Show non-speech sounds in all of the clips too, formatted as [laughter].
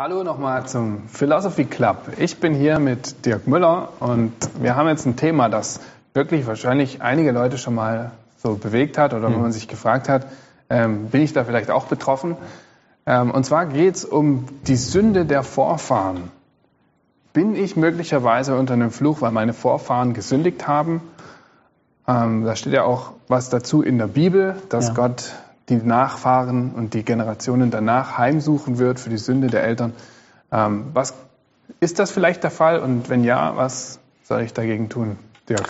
Hallo nochmal zum Philosophy Club. Ich bin hier mit Dirk Müller und wir haben jetzt ein Thema, das wirklich wahrscheinlich einige Leute schon mal so bewegt hat oder wo man sich gefragt hat, ähm, bin ich da vielleicht auch betroffen? Ähm, und zwar geht es um die Sünde der Vorfahren. Bin ich möglicherweise unter einem Fluch, weil meine Vorfahren gesündigt haben? Ähm, da steht ja auch was dazu in der Bibel, dass ja. Gott die Nachfahren und die Generationen danach heimsuchen wird für die Sünde der Eltern. Ähm, was ist das vielleicht der Fall? Und wenn ja, was soll ich dagegen tun, Dirk?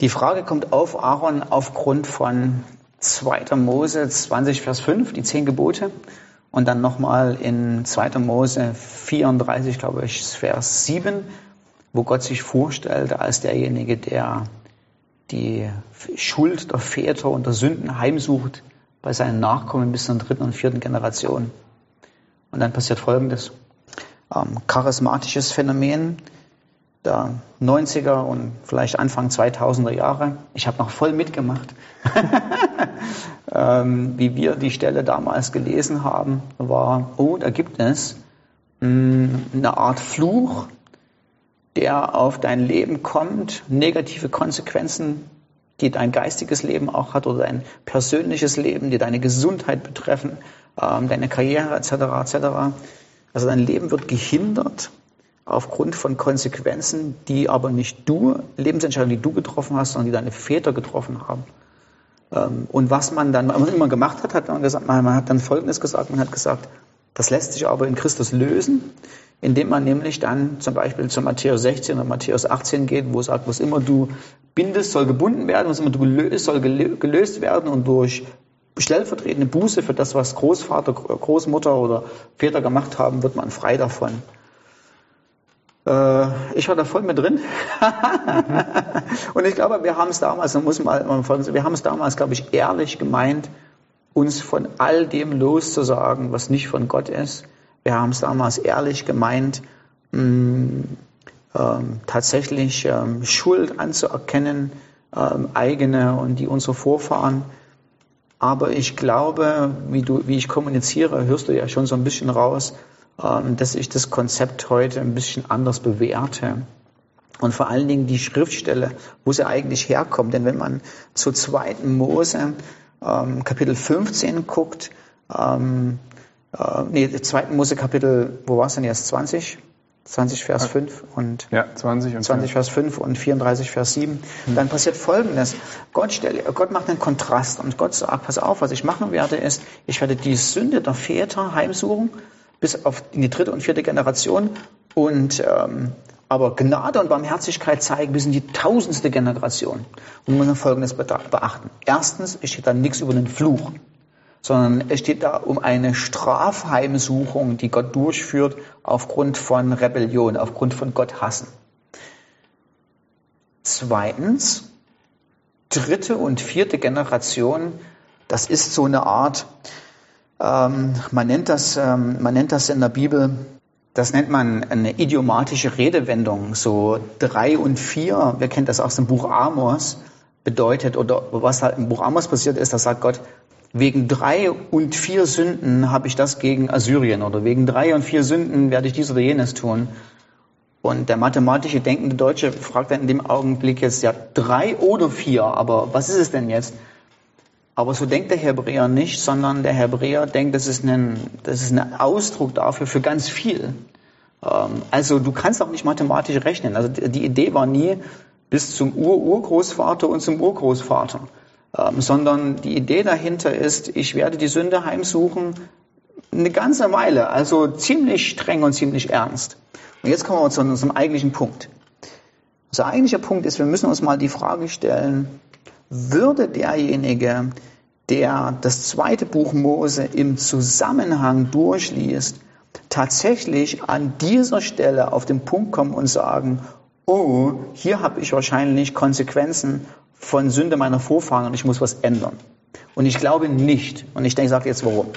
Die Frage kommt auf, Aaron, aufgrund von 2. Mose 20, Vers 5, die zehn Gebote. Und dann nochmal in 2. Mose 34, glaube ich, Vers 7, wo Gott sich vorstellt als derjenige, der die Schuld der Väter und der Sünden heimsucht bei seinen Nachkommen bis zur dritten und vierten Generation. Und dann passiert Folgendes. Ähm, charismatisches Phänomen der 90er und vielleicht Anfang 2000er Jahre. Ich habe noch voll mitgemacht, [laughs] ähm, wie wir die Stelle damals gelesen haben, war, oh, da gibt es mh, mm, eine Art Fluch, der auf dein Leben kommt, negative Konsequenzen die dein geistiges Leben auch hat oder dein persönliches Leben, die deine Gesundheit betreffen, ähm, deine Karriere etc. etc. Also dein Leben wird gehindert aufgrund von Konsequenzen, die aber nicht du, Lebensentscheidungen, die du getroffen hast, sondern die deine Väter getroffen haben. Ähm, und was man dann immer gemacht hat, hat man gesagt, man hat dann Folgendes gesagt, man hat gesagt, das lässt sich aber in Christus lösen, indem man nämlich dann zum Beispiel zu Matthäus 16 oder Matthäus 18 geht, wo es sagt, was immer du bindest, soll gebunden werden, was immer du gelöst, soll gelöst werden und durch stellvertretende Buße für das, was Großvater, Großmutter oder Väter gemacht haben, wird man frei davon. Äh, ich war da voll mit drin. [laughs] und ich glaube, wir haben es damals, man muss mal, wir haben es damals, glaube ich, ehrlich gemeint, uns von all dem loszusagen, was nicht von Gott ist. Wir haben es damals ehrlich gemeint, mh, mm, ähm, tatsächlich ähm, Schuld anzuerkennen, ähm, eigene und die unserer Vorfahren. Aber ich glaube, wie, du, wie ich kommuniziere, hörst du ja schon so ein bisschen raus, ähm, dass ich das Konzept heute ein bisschen anders bewerte. Und vor allen Dingen die Schriftstelle, wo sie eigentlich herkommt. Denn wenn man zu zweiten Mose ähm, Kapitel 15 guckt, ähm, äh, nee, 2. Mose Kapitel, wo war es denn jetzt? 20? 20 Vers 5 und ja, 20, und 20 Vers 5 und 34 Vers 7, hm. dann passiert Folgendes. Gott, stelle, Gott macht einen Kontrast und Gott sagt, pass auf, was ich machen werde, ist, ich werde die Sünde der Väter heimsuchen, bis auf in die dritte und vierte Generation und ähm, aber Gnade und Barmherzigkeit zeigen bis in die tausendste Generation. Und man muss Folgendes beachten. Erstens, es steht da nichts über den Fluch, sondern es steht da um eine Strafheimsuchung, die Gott durchführt aufgrund von Rebellion, aufgrund von Gott hassen. Zweitens, dritte und vierte Generation, das ist so eine Art, ähm, man, nennt das, ähm, man nennt das in der Bibel das nennt man eine idiomatische Redewendung. So drei und vier, wir kennen das aus dem Buch Amos, bedeutet, oder was halt im Buch Amos passiert ist, da sagt Gott, wegen drei und vier Sünden habe ich das gegen Assyrien oder wegen drei und vier Sünden werde ich dies oder jenes tun. Und der mathematische denkende Deutsche fragt dann in dem Augenblick jetzt, ja, drei oder vier, aber was ist es denn jetzt? Aber so denkt der Hebräer nicht, sondern der Hebräer denkt, das ist ein, das ist ein Ausdruck dafür für ganz viel. Ähm, also du kannst auch nicht mathematisch rechnen. Also die Idee war nie bis zum Ur-Urgroßvater und zum Urgroßvater, sondern die Idee dahinter ist, ich werde die Sünde heimsuchen eine ganze Weile, also ziemlich streng und ziemlich ernst. Und jetzt kommen wir zu unserem eigentlichen Punkt. Unser eigentlicher Punkt ist, wir müssen uns mal die Frage stellen, würde derjenige, der das zweite Buch Mose im Zusammenhang durchliest, tatsächlich an dieser Stelle auf den Punkt kommen und sagen, oh, hier habe ich wahrscheinlich Konsequenzen von Sünde meiner Vorfahren und ich muss was ändern. Und ich glaube nicht. Und ich denke, ich sage jetzt warum.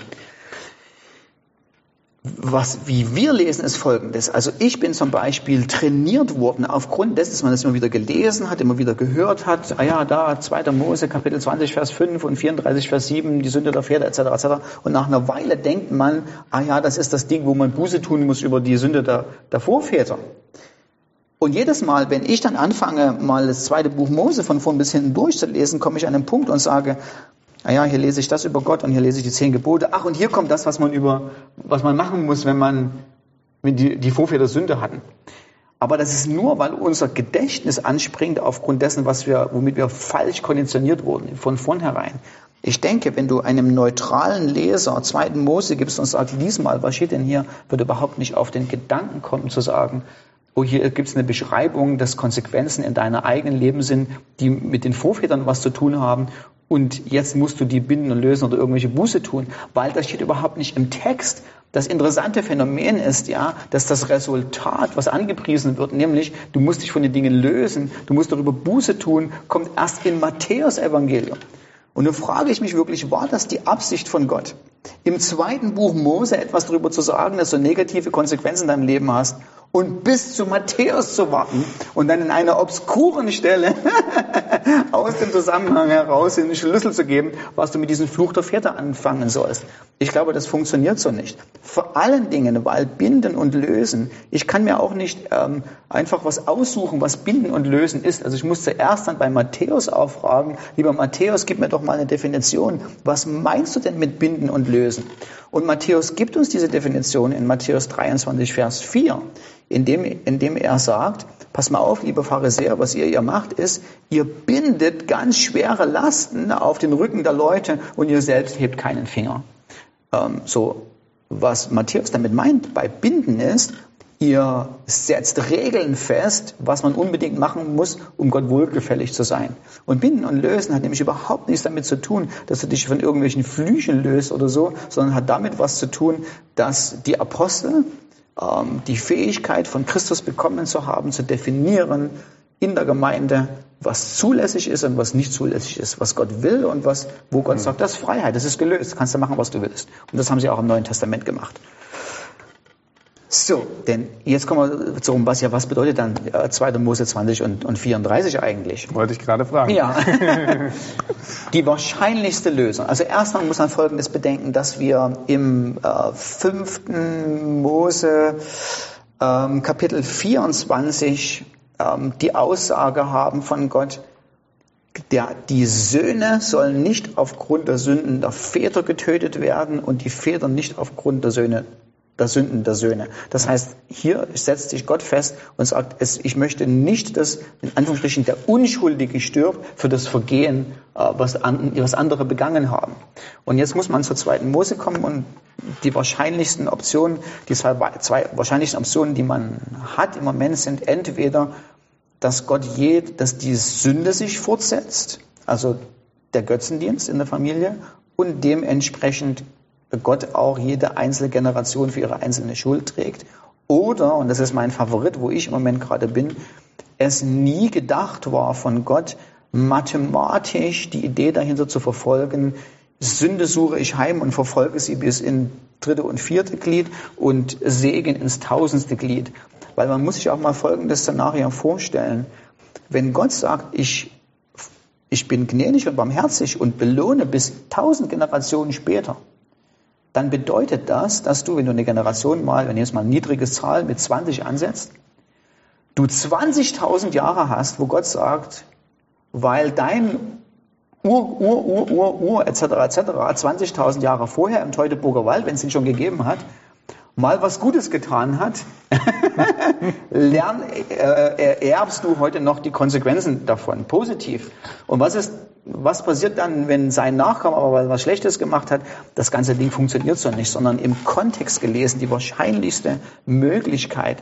was, wie wir lesen, ist folgendes. Also ich bin zum Beispiel trainiert worden aufgrund dessen, dass man das immer wieder gelesen hat, immer wieder gehört hat. Ah ja, da 2. Mose, Kapitel 20, Vers 5 und 34, Vers 7, die Sünde der Pferde etc. etc. Und nach einer Weile denkt man, ah ja, das ist das Ding, wo man Buße tun muss über die Sünde der, der Vorväter. Und jedes Mal, wenn ich dann anfange, mal das zweite Buch Mose von vorn bis hinten durchzulesen, komme ich an einen Punkt und sage, naja, hier lese ich das über Gott und hier lese ich die zehn Gebote. Ach, und hier kommt das, was man über, was man machen muss, wenn man, wenn die, die Vorväter Sünde hatten. Aber das ist nur, weil unser Gedächtnis anspringt aufgrund dessen, was wir, womit wir falsch konditioniert wurden, von vornherein. Ich denke, wenn du einem neutralen Leser zweiten Mose gibst und sagst, lies mal, was steht denn hier, wird überhaupt nicht auf den Gedanken kommen zu sagen, oh, hier gibt es eine Beschreibung, dass Konsequenzen in deiner eigenen Leben sind, die mit den Vorvätern was zu tun haben und jetzt musst du die binden und lösen oder irgendwelche Buße tun, weil das steht überhaupt nicht im Text. Das interessante Phänomen ist ja, dass das Resultat, was angepriesen wird, nämlich du musst dich von den Dingen lösen, du musst darüber Buße tun, kommt erst in Matthäus Evangelium. Und nun frage ich mich wirklich, war das die Absicht von Gott? Im zweiten Buch Mose etwas darüber zu sagen, dass du negative Konsequenzen in deinem Leben hast und bis zu Matthäus zu warten und dann in einer obskuren Stelle [laughs] aus dem Zusammenhang heraus den Schlüssel zu geben, was du mit diesem Fluch der Väter anfangen sollst. Ich glaube, das funktioniert so nicht. Vor allen Dingen, weil Binden und Lösen, ich kann mir auch nicht ähm, einfach was aussuchen, was Binden und Lösen ist. Also ich muss zuerst dann bei Matthäus auffragen, lieber Matthäus, gib mir doch mal eine Definition. Was meinst du denn mit Binden und Lösen? Und Matthäus gibt uns diese Definition in Matthäus 23, Vers 4 indem, indem er sagt, pass mal auf, liebe Pharisäer, was ihr hier macht, ist, ihr bindet ganz schwere Lasten auf den Rücken der Leute und ihr selbst hebt keinen Finger. Ähm, so, was Matthäus damit meint bei Binden ist, ihr setzt Regeln fest, was man unbedingt machen muss, um Gott wohlgefällig zu sein. Und Binden und Lösen hat nämlich überhaupt nichts damit zu tun, dass du dich von irgendwelchen Flüchen löst oder so, sondern hat damit was zu tun, dass die Apostel die Fähigkeit von Christus bekommen zu haben, zu definieren in der Gemeinde, was zulässig ist und was nicht zulässig ist, was Gott will und was, wo Gott mhm. sagt, das ist Freiheit, das ist gelöst, kannst du machen, was du willst. Und das haben sie auch im Neuen Testament gemacht. So, denn jetzt kommen wir zum, was ja, was bedeutet dann 2. Äh, Mose 20 und, und 34 eigentlich? Wollte ich gerade fragen. Ja. [laughs] Die wahrscheinlichste Lösung. Also erstmal muss man Folgendes bedenken, dass wir im äh, 5. Mose ähm, Kapitel 24 ähm, die Aussage haben von Gott, der, die Söhne sollen nicht aufgrund der Sünden der Väter getötet werden und die Väter nicht aufgrund der Söhne der Sünden der Söhne. Das heißt, hier setzt sich Gott fest und sagt, es, ich möchte nicht, dass in Anführungsstrichen der Unschuldige stirbt für das Vergehen, äh, was, an, was andere begangen haben. Und jetzt muss man zur zweiten Mose kommen und die wahrscheinlichsten Optionen, die zwei, zwei wahrscheinlichsten Optionen, die man hat im Moment sind entweder, dass Gott je, dass die Sünde sich fortsetzt, also der Götzendienst in der Familie und dementsprechend Gott auch jede einzelne Generation für ihre einzelne Schuld trägt. Oder, und das ist mein Favorit, wo ich im Moment gerade bin, es nie gedacht war von Gott, mathematisch die Idee dahinter zu verfolgen, Sünde suche ich heim und verfolge sie bis in dritte und vierte Glied und Segen ins tausendste Glied. Weil man muss sich auch mal folgendes Szenario vorstellen. Wenn Gott sagt, ich, ich bin gnädig und barmherzig und belohne bis tausend Generationen später, dann bedeutet das, dass du, wenn du eine Generation mal, wenn du jetzt mal eine niedrige Zahl mit 20 ansetzt, du 20.000 Jahre hast, wo Gott sagt, weil dein Ur, Ur, Ur, Ur, Ur, etc., etc., 20.000 Jahre vorher im Teutoburger Wald, wenn es ihn schon gegeben hat, mal was Gutes getan hat, [laughs] lern, äh, erbst du heute noch die Konsequenzen davon, positiv. Und was ist was passiert dann, wenn sein Nachkommen aber was Schlechtes gemacht hat? Das ganze Ding funktioniert so nicht, sondern im Kontext gelesen, die wahrscheinlichste Möglichkeit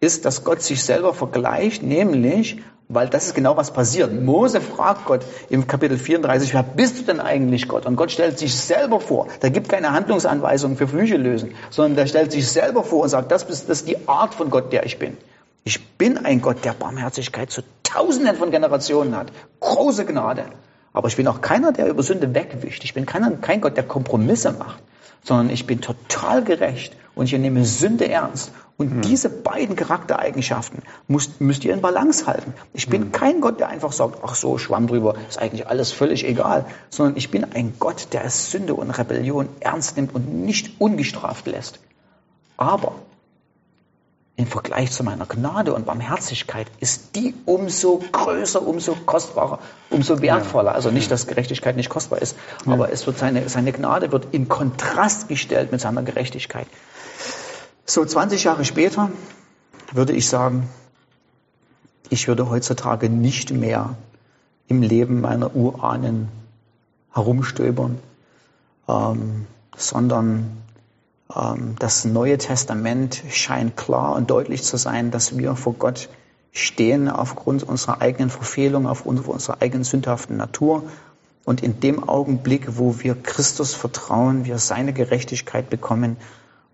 ist, dass Gott sich selber vergleicht, nämlich, weil das ist genau was passiert. Mose fragt Gott im Kapitel 34, wer bist du denn eigentlich Gott? Und Gott stellt sich selber vor. Da gibt keine Handlungsanweisungen für Flüche lösen, sondern der stellt sich selber vor und sagt, das ist die Art von Gott, der ich bin. Ich bin ein Gott, der Barmherzigkeit zu Tausenden von Generationen hat. Große Gnade. Aber ich bin auch keiner, der über Sünde wegwischt. Ich bin keiner, kein Gott, der Kompromisse macht, sondern ich bin total gerecht und ich nehme Sünde ernst. Und mhm. diese beiden Charaktereigenschaften müsst, müsst ihr in Balance halten. Ich bin mhm. kein Gott, der einfach sagt, ach so, Schwamm drüber, ist eigentlich alles völlig egal, sondern ich bin ein Gott, der Sünde und Rebellion ernst nimmt und nicht ungestraft lässt. Aber im Vergleich zu meiner Gnade und Barmherzigkeit ist die umso größer, umso kostbarer, umso wertvoller. Also nicht, dass Gerechtigkeit nicht kostbar ist, aber es wird seine, seine Gnade wird in Kontrast gestellt mit seiner Gerechtigkeit. So 20 Jahre später würde ich sagen, ich würde heutzutage nicht mehr im Leben meiner Urahnen herumstöbern, ähm, sondern das Neue Testament scheint klar und deutlich zu sein, dass wir vor Gott stehen aufgrund unserer eigenen Verfehlung, aufgrund unserer eigenen sündhaften Natur. Und in dem Augenblick, wo wir Christus vertrauen, wir seine Gerechtigkeit bekommen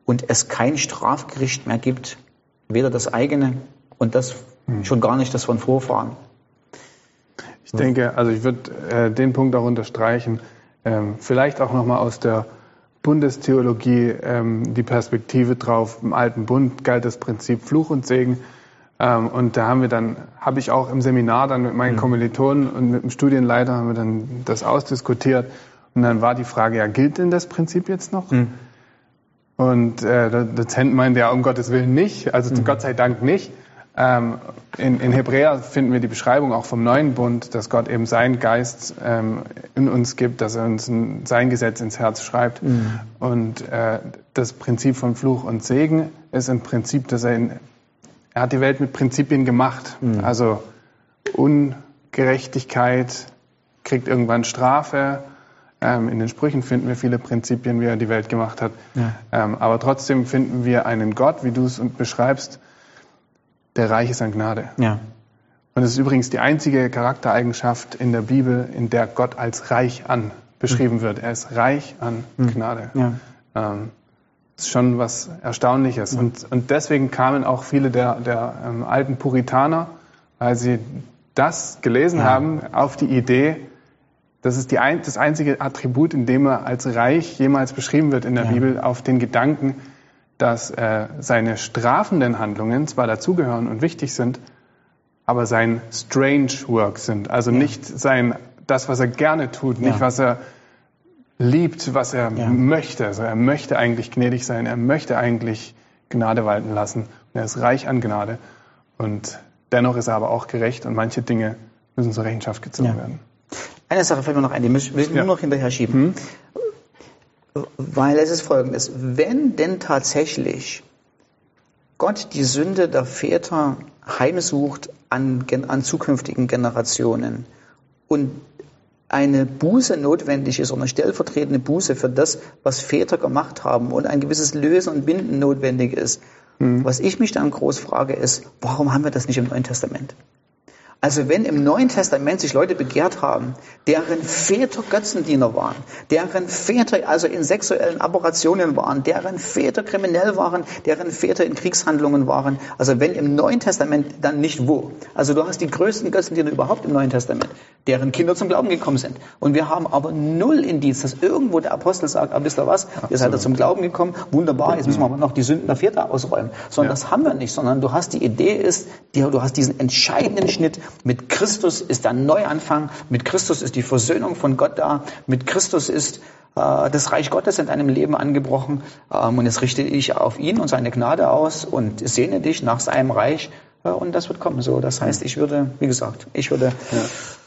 und es kein Strafgericht mehr gibt, weder das eigene und das hm. schon gar nicht das von Vorfahren. Ich denke, also ich würde äh, den Punkt auch unterstreichen, ähm, vielleicht auch nochmal aus der Bundestheologie ähm, die Perspektive drauf. Im Alten Bund galt das Prinzip Fluch und Segen. Ähm, und da haben wir dann, habe ich auch im Seminar dann mit meinen mhm. Kommilitonen und mit dem Studienleiter haben wir dann das ausdiskutiert. Und dann war die Frage, ja, gilt denn das Prinzip jetzt noch? Mhm. Und äh, der Dozent meinte, ja, um Gottes Willen nicht, also mhm. Gott sei Dank nicht. Ähm, in, in Hebräer finden wir die Beschreibung auch vom neuen Bund, dass Gott eben seinen Geist ähm, in uns gibt, dass er uns ein, sein Gesetz ins Herz schreibt. Mhm. Und äh, das Prinzip von Fluch und Segen ist im Prinzip, dass er in, er hat die Welt mit Prinzipien gemacht. Mhm. Also Ungerechtigkeit kriegt irgendwann Strafe. Ähm, in den Sprüchen finden wir viele Prinzipien, wie er die Welt gemacht hat. Ja. Ähm, aber trotzdem finden wir einen Gott, wie du es beschreibst, der reich ist an Gnade. Ja. Und es ist übrigens die einzige Charaktereigenschaft in der Bibel, in der Gott als reich an beschrieben mhm. wird. Er ist reich an mhm. Gnade. Ja. Ähm, das ist schon was Erstaunliches. Ja. Und, und deswegen kamen auch viele der, der ähm, alten Puritaner, weil sie das gelesen ja. haben, auf die Idee, das ist die ein, das einzige Attribut, in dem er als reich jemals beschrieben wird in der ja. Bibel, auf den Gedanken, dass äh, seine strafenden Handlungen zwar dazugehören und wichtig sind, aber sein strange work sind. Also ja. nicht sein, das, was er gerne tut, nicht ja. was er liebt, was er ja. möchte. Also er möchte eigentlich gnädig sein, er möchte eigentlich Gnade walten lassen. Und er ist reich an Gnade. Und dennoch ist er aber auch gerecht und manche Dinge müssen zur Rechenschaft gezogen werden. Eine Sache fällt mir noch ein, die müssen wir nur noch hinterher schieben. Hm? Weil es ist folgendes, wenn denn tatsächlich Gott die Sünde der Väter heimsucht an, an zukünftigen Generationen und eine Buße notwendig ist oder eine stellvertretende Buße für das, was Väter gemacht haben und ein gewisses Lösen und Binden notwendig ist. Mhm. Was ich mich dann groß frage ist, warum haben wir das nicht im Neuen Testament? Also wenn im Neuen Testament sich Leute begehrt haben, deren Väter Götzendiener waren, deren Väter also in sexuellen Aberrationen waren, deren Väter kriminell waren, deren Väter in Kriegshandlungen waren, also wenn im Neuen Testament, dann nicht wo. Also du hast die größten Götzendiener überhaupt im Neuen Testament, deren Kinder zum Glauben gekommen sind. Und wir haben aber null Indiz, dass irgendwo der Apostel sagt, ah, wisst ihr was, Absolut. ihr seid da zum Glauben gekommen, wunderbar, jetzt müssen wir aber noch die Sünden der Väter ausräumen. Sondern ja. das haben wir nicht, sondern du hast die Idee ist, du hast diesen entscheidenden Schnitt, mit Christus ist ein Neuanfang, mit Christus ist die Versöhnung von Gott da, mit Christus ist äh, das Reich Gottes in deinem Leben angebrochen. Ähm, und jetzt richte ich auf ihn und seine Gnade aus und sehne dich nach seinem Reich. Äh, und das wird kommen. So, das heißt, ich würde, wie gesagt, ich würde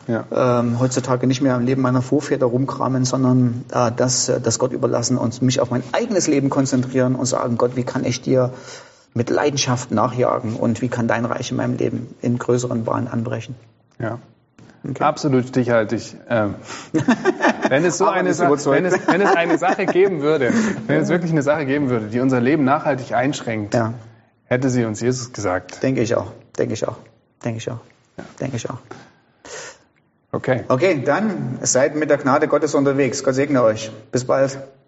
ja, ja. Ähm, heutzutage nicht mehr im Leben meiner Vorväter rumkramen, sondern äh, das, äh, das Gott überlassen und mich auf mein eigenes Leben konzentrieren und sagen, Gott, wie kann ich dir mit Leidenschaft nachjagen und wie kann dein Reich in meinem Leben in größeren Bahnen anbrechen. Ja. Okay. Absolut stichhaltig. Ähm, [laughs] wenn, es so eine Sache, wenn, es, wenn es eine Sache [laughs] geben würde, wenn es wirklich eine Sache geben würde, die unser Leben nachhaltig einschränkt, ja. hätte sie uns Jesus gesagt. Denke ich auch. Denke ich auch. Denke ich auch. Ja. Denke ich auch. Okay. Okay, dann seid mit der Gnade Gottes unterwegs. Gott segne euch. Bis bald.